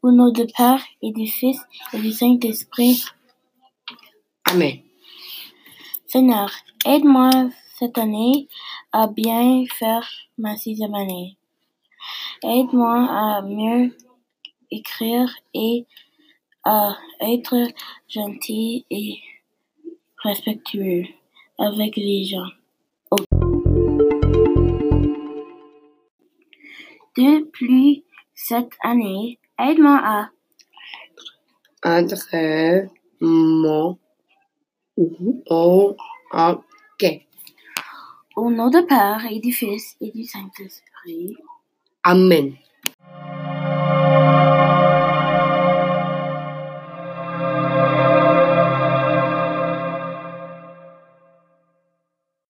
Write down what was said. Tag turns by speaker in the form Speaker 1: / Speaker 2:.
Speaker 1: Au nom du Père et du Fils et du Saint-Esprit.
Speaker 2: Amen.
Speaker 1: Seigneur, aide-moi cette année à bien faire ma sixième année. Aide-moi à mieux écrire et à être gentil et respectueux avec les gens. Depuis cette année, aide-moi à
Speaker 2: mon au ok.
Speaker 1: Au nom du Père et du Fils et du Saint-Esprit.
Speaker 2: Amen.